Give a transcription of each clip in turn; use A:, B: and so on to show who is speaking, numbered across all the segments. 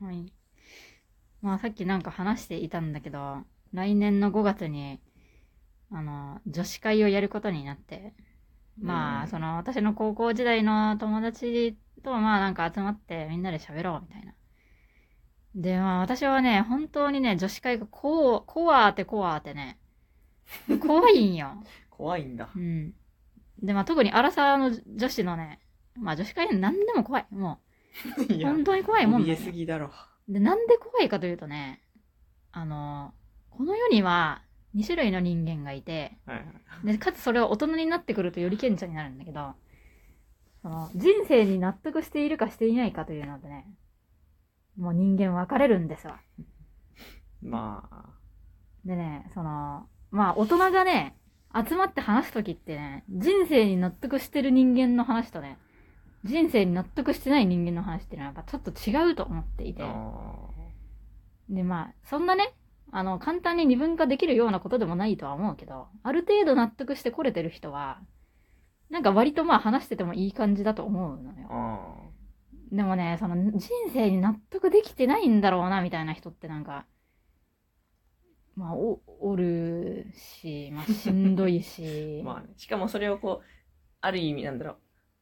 A: はい。まあさっきなんか話していたんだけど、来年の5月に、あの、女子会をやることになって、まあ、
B: うん
A: その私の高校時代の友達とまあなんか集まってみんなで喋ろうみたいな。で、まあ私はね、本当にね、女子会がこう、こわーってこわーってね、怖いんよ。
B: 怖いんだ
A: う。ん。で、まあ特にアラサーの女子のね、まあ女子会何でも怖い。も
B: いうや、
A: 本当に怖いもんだ
B: 怯え
A: よ
B: すぎだろ。
A: で、なんで怖いかというとね、あの、この世には2種類の人間がいて、
B: はいはい。
A: で、かつそれは大人になってくるとより顕著になるんだけど、その、人生に納得しているかしていないかというのでね、もう人間分かれるんですわ。
B: まあ、
A: でね、その、まあ大人がね、集まって話すときってね、人生に納得してる人間の話とね、人生に納得してない人間の話っていうのはやっぱちょっと違うと思っていて。
B: あ
A: で、まあ、そんなね、あの、簡単に二分化できるようなことでもないとは思うけど、ある程度納得してこれてる人は、なんか割とまあ話しててもいい感じだと思うの
B: ー
A: よ。
B: あ
A: でもね、その人生に納得できてないんだろうな、みたいな人ってなんか、まあ、お、おるし、まあ、しんどいし
B: ー。まあね。しかもそれをこう、ある意味なんだろう。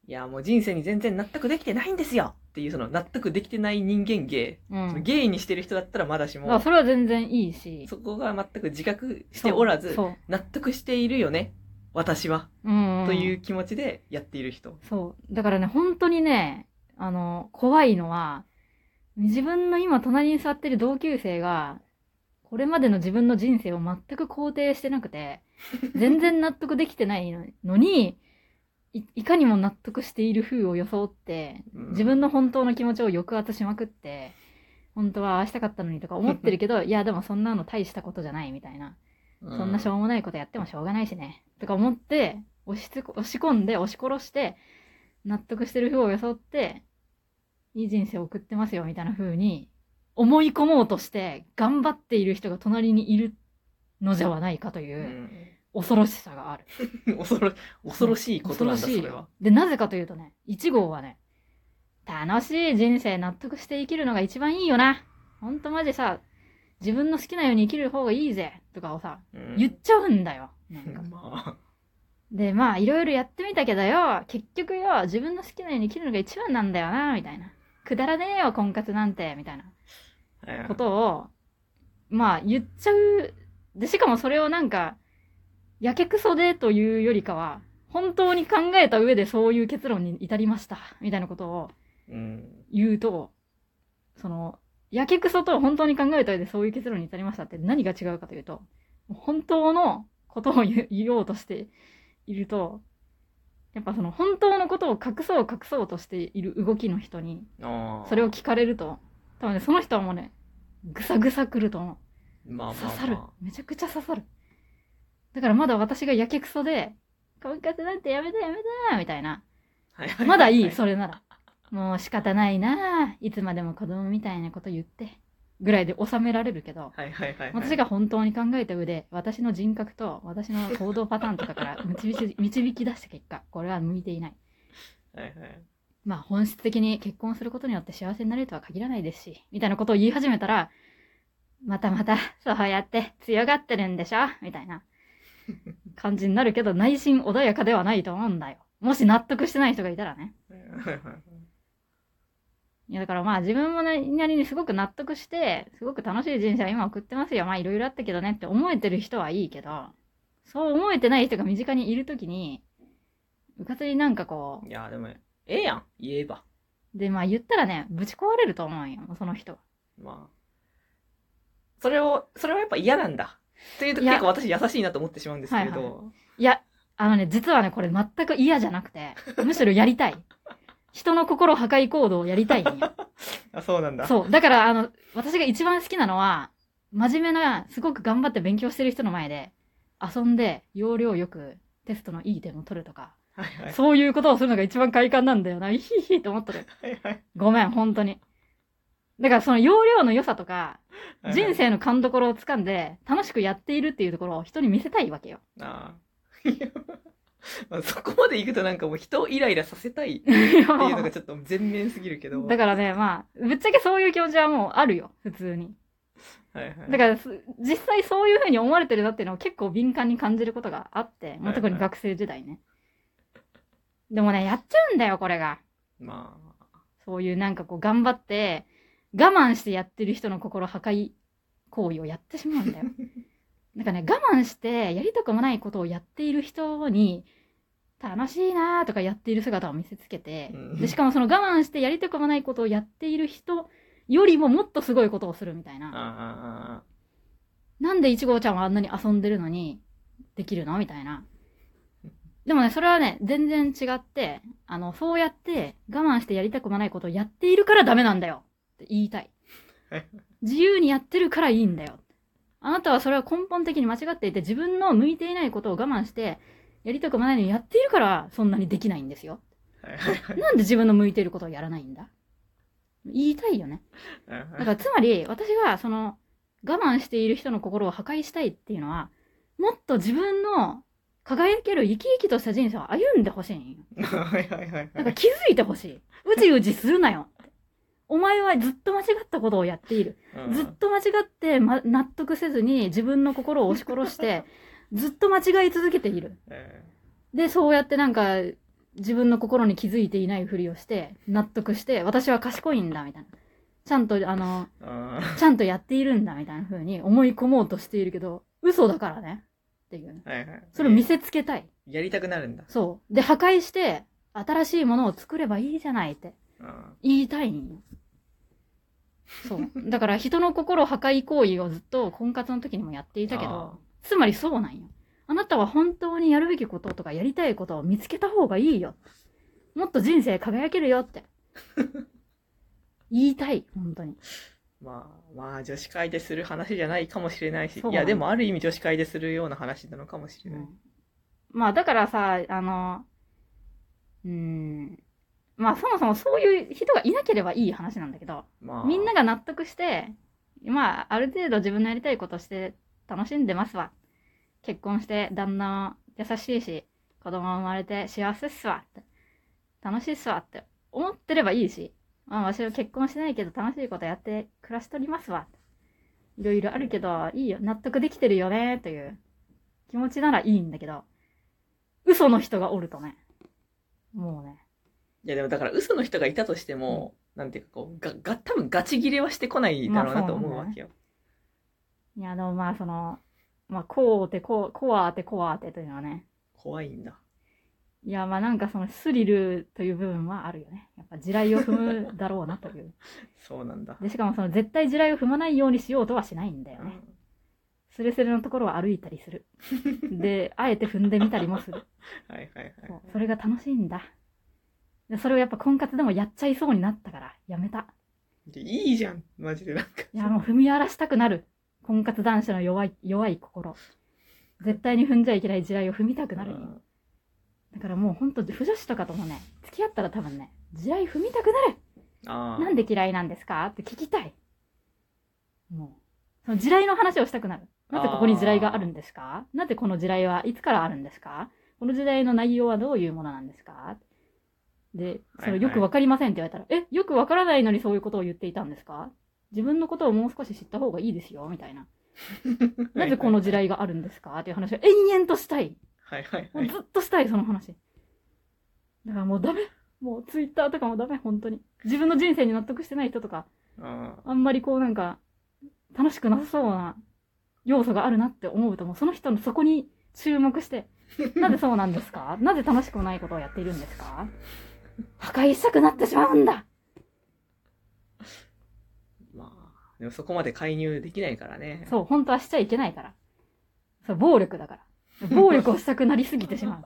B: いや、もう人生に全然納得できてないんですよっていうその納得できてない人間芸。
A: うん。
B: ゲイにしてる人だったらまだしも
A: だから、それは全然いいし。
B: そこが全く自覚しておらず、
A: そう。
B: 納得しているよね。私は。
A: うん、うん。
B: という気持ちでやっている人。
A: そう。だからね、本当にね、あの、怖いのは、自分の今隣に座ってる同級生が、これまでの自分の人生を全く肯定してなくて、全然納得できてないのに、いいかにも納得している風を装って、
B: うん。
A: 自分の本当の気持ちを抑圧しまくって、本当はああしたかったのにとか思ってるけど、いやでもそんなの大したことじゃないみたいな。そんなしょうもないことやってもしょうがないしね。とか思って、押しつこ押し込んで、押し殺して、納得してる風を装って、いい人生を送ってますよ、みたいな風に、思い込もうとして、頑張っている人が隣にいるのじゃはないかという。う、恐ろしさがある。
B: ん 恐ろ、恐ろしいことなんだ、それは
A: よ。。で、なぜかというとね、1号はね、楽しい人生納得して生きるのが一番いいよな。ほんとマジさ、自分の好きなように生きる方がいいぜ、とかをさ、
B: うん
A: 言っちゃうんだよ。なんか
B: ま
A: で、まあ、いろいろやってみたけどよ、結局よ、自分の好きなように生きるのが一番なんだよな、みたいな。くだらねえよ、婚活なんて、みたいなことを、まあ、言っちゃう。で、しかもそれをなんか、やけくそでというよりかは、本当に考えた上でそういう結論に至りました、みたいなことを
B: うん。
A: 言うと、その、やけくそと本当に考えた上でそういう結論に至りましたって何が違うかというと、本当のことを言おうとしていると、やっぱその本当のことを隠そう隠そうとしている動きの人に。それを聞かれると、多分ね、その人はもうね、ぐさぐさくると思う。
B: まあまあ、まあ、
A: 刺さる。めちゃくちゃ刺さる。だからまだ私がやけくそで、婚活なんてやめたやめたみたいな。
B: はいはいはい
A: まだいい、それなら。もう仕方ないないつまでも子供みたいなこと言って。ぐらいで収められるけど、
B: はいはいはいはい。
A: 私が本当に考えた上で、私の人格と私の行動パターンとかから 導き導き出した結果、これは向いていない。
B: はいはい。
A: まあ本質的に結婚することによって幸せになれるとは限らないですし、みたいなことを言い始めたら、またまた、そうやって強がってるんでしょ？みたいな感じになるけど、内心穏やかではないと思うんだよ。もし納得してない人がいたらね。
B: はい
A: やだからまあ自分もなりなりにすごく納得して、すごく楽しい人生を今送ってますよ。まあいろいろあったけどねって思えてる人はいいけど、そう思えてない人が身近にいるときに、うかつになんかこ
B: いや、でも、ええやん、言えば。
A: う、でまあ言ったらね、ぶち壊れると思うんよ、その人は。
B: まあ。それを、それはやっぱ嫌なんだ。というと
A: いや
B: 結構私優しいなと思ってしまうんですけれど。
A: はいはいや、あのね、実はね、これ全く嫌じゃなくて、むしろやりたい。人の心破壊行動をやりたいんよ。
B: あ、そうなんだ。
A: そう。だから、あの、私が一番好きなのは、真面目な、すごく頑張って勉強してる人の前で、遊んで、要領よくテストのいい点を取るとか、
B: はいはい。
A: そういうことをするのが一番快感なんだよな。いひひって思ってる。
B: はいはい
A: ごめん、本当に。だからその要領の良さとか、
B: はいはい。
A: 人生の勘どころをつかんで、楽しくやっているっていうところを人に見せたいわけよ。
B: あ まあ、そこまで行くとなんかもう人をイライラさせたいっていうのがちょっと全面すぎるけど。
A: だからね、まあ、ぶっちゃけそういう気持ちはもうあるよ、普通に。
B: はいはい、
A: だからす、実際そういう風に思われてるなっていうのを結構敏感に感じることがあって、まあ、特に学生時代ね。でもね、やっちゃうんだよ、これが。
B: ま
A: そういうなんかこう頑張って、我慢してやってる人の心破壊行為をやってしまうんだよ。なんかね、我慢してやりたくもないことをやっている人に、楽しいなーとかやっている姿を見せつけて
B: う、ん
A: で、しかもその我慢してやりたくもないことをやっている人よりももっとすごいことをするみたい
B: あ、
A: な。
B: あ
A: なんでいちごちゃんはあんなに遊んでるのにできるのみたいな。でもね、それはね、全然違って、あの、そうやって我慢してやりたくもないことをやっているからダメなんだよって言いたい
B: はい。
A: 自由にやってるからいいんだよ。あなたはそれは根本的に間違っていて、自分の向いていないことを我慢して、やりたくもないのにやっているからそんなにできないんですよ。なんで自分の向いていることをやらないんだ？言いたいよね。だからつまり、私がその、我慢している人の心を破壊したいっていうのは、もっと自分の輝ける生き生きとした人生を歩んでほしいんよ。
B: はいはいはいはい。
A: だから気づいてほしい。うじうじするなよ。お前はずっと間違ったことをやっている。
B: うん
A: ずっと間違って、ま、納得せずに自分の心を押し殺して、ずっと間違い続けている。
B: え
A: で、そうやってなんか、自分の心に気づいていないふりをして、納得して、私は賢いんだ、みたいな。ちゃんと、あの、ちゃんとやっているんだ、みたいな風に思い込もうとしているけど、嘘だからね。っていう。
B: ーはいはい。
A: それを見せつけたい。
B: やりたくなるんだ。
A: そう。で、破壊して、新しいものを作ればいいじゃないって
B: あ
A: 言いたいんよ。そう。だから人の心破壊行為をずっと婚活の時にもやっていたけ
B: あ
A: ど、つまりそうなんよ。あなたは本当にやるべきこととかやりたいことを見つけた方がいいよ。もっと人生輝けるよって。言いたい、本当に。
B: まあ、まあ、女子会でする話じゃないかもしれないし、いや、でもある意味女子会でするような話なのかもしれない。
A: まあだからさ、あの、うーん。まあそもそもそういう人がいなければいい話なんだけど、
B: まあ、
A: みんなが納得して、まあある程度自分のやりたいことして楽しんでますわ。結婚して旦那優しいし、子供生まれて幸せっすわって。楽しいっすわって思ってればいいし、まあ私は結婚してないけど楽しいことやって暮らしとりますわ。いろいろあるけど、いいよ、納得できてるよね、という気持ちならいいんだけど、嘘の人がおるとね、もうね、
B: いや、でもだから嘘の人がいたとしても、なんていうかこう、が、が、多分ガチ切れはしてこないだろうなと思うわけよ。
A: いや、でもまあその、まあこうてこう、こわーてこわーてというのはね、
B: 怖いんだ。
A: いや、まあなんかそのスリルという部分はあるよね。やっぱ地雷を踏むだろうなという。
B: そうなんだ。
A: で、しかもその絶対地雷を踏まないようにしようとはしないんだよね。スレスレのところを歩いたりする。で、あえて踏んでみたりもする。
B: はいはいはい。
A: それが楽しいんだ。で、それをやっぱ婚活でもやっちゃいそうになったから、やめた。
B: でいいじゃん。マジでなんか。
A: いや、もう踏み荒らしたくなる。婚活男子の弱い、弱い心。絶対に踏んじゃいけない地雷を踏みたくなる。だからもうほんと、不女子とかともね、付き合ったら多分ね、地雷踏みたくなるなんで嫌いなんですかって聞きたい。もう、その地雷の話をしたくなる。なぜここに地雷があるんですか？なぜこの地雷はいつからあるんですか？この地雷の内容はどういうものなんですか？で、そ
B: はいはい
A: れよくわかりませんって言われたら、え、よくわからないのにそういうことを言っていたんですか？自分のことをもう少し知った方がいいですよ、みたいな。なぜこの地雷があるんですか？っていう話を延々としたい。
B: はいはいはい。
A: ずっとしたい、その話。だからもうダメ。もうツイッターとかもダメ、本当に。自分の人生に納得してない人とか、
B: あ
A: あんまりこうなんか、楽しくなさそうな要素があるなって思うと、もうその人のそこに注目して、なぜそうなんですか？なぜ楽しくないことをやっているんですか？破壊したくなってしまうんだ
B: ー まあ、でもそこまで介入できないからね。
A: そう、本当はしちゃいけないから。そう、暴力だから。暴力をしたくなりすぎてしまう。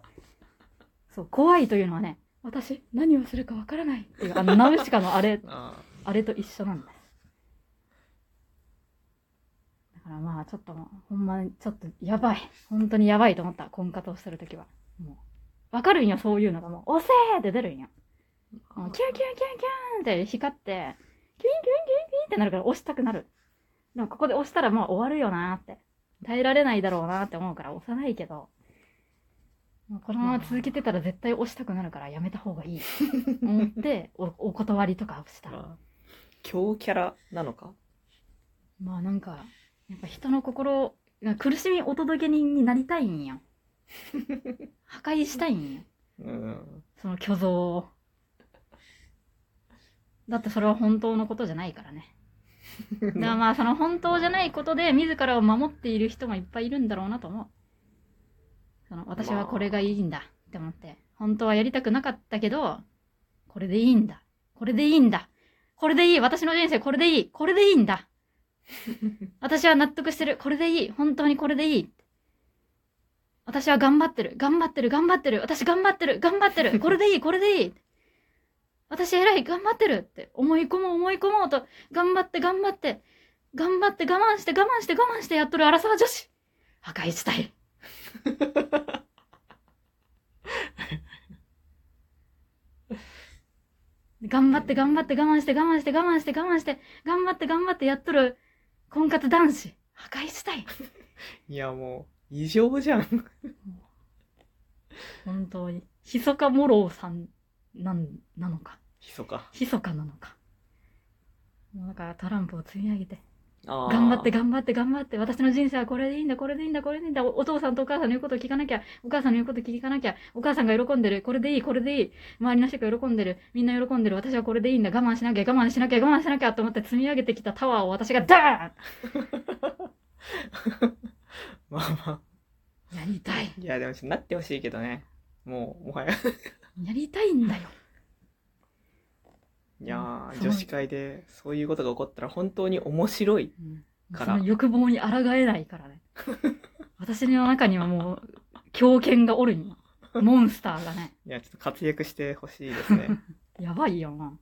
A: そう、怖いというのはね、私、何をするかわからないっていう、あの、ナウシカのあれ、
B: あ
A: あれと一緒なんです。だからまあ、ちょっともう、ほんまに、ちょっとやばい。本当にやばいと思った。婚活をしてるときは。もう、わかるんよ、そういうのがもう、押せーって出るんよ。もうキュンキュンキュンキュンって光って、キュインキュインキュインキュインってなるから押したくなる。でもここで押したらもう終わるよなーって。耐えられないだろうなーって思うから押さないけど。もうこのまま続けてたら絶対押したくなるからやめた方がいい。思ってお、お断りとかをした。
B: まあ、強キャラなのか？
A: まあなんか、やっぱ人の心、苦しみお届け人になりたいんや。破壊したいん？や。
B: うん。
A: その虚像を。だってそれは本当のことじゃないからね。だからまあその本当じゃないことで自らを守っている人もいっぱいいるんだろうなと思う。その私はこれがいいんだって思って。本当はやりたくなかったけど、これでいいんだ。これでいいんだ。これでいい。私の人生これでいい。これでいいんだ。私は納得してる。これでいい。本当にこれでいい。私は頑張ってる。頑張ってる。頑張ってる。私頑張ってる。頑張ってる。これでいい。これでいい。私偉い。頑張ってるって思い込もう思い込もうと、頑張って頑張って、頑張って我慢して我慢して我慢してやっとる荒沢女子。破壊したい。頑張って頑張って我慢して我慢して我慢して我慢して、頑張って頑張ってやっとる婚活男子。破壊したい。
B: いや、もう、異常じゃん。
A: 本当に。ひそかもろうさん、なん、なのか。
B: ひそか。
A: ひそかなのか。もうだからトランプを積み上げて。頑張って頑張って頑張って。私の人生はこれでいいんだ、これでいいんだ、これでいいんだ。おお父さんとお母さんの言うことを聞かなきゃ。お母さんの言うことを聞かなきゃ。お母さんが喜んでる。これでいい、これでいい。周りの人が喜んでる。みんな喜んでる。私はこれでいいんだ。我慢しなきゃ、我慢しなきゃ、我慢しなきゃと思って積み上げてきたタワーを私がダ
B: まあま
A: ーンやりたい。
B: あ。いや、でもなってほしいけどね。もう、もはや。
A: やりたいんだよ。
B: いやー、女子会でそういうことが起こったら本当に面白い。
A: うん
B: から
A: その欲望に抗えないからね。私の中にはもう、狂犬がおるんよ。モンスターがね。
B: いや、ちょっと活躍してほしいですね。
A: やばいよな。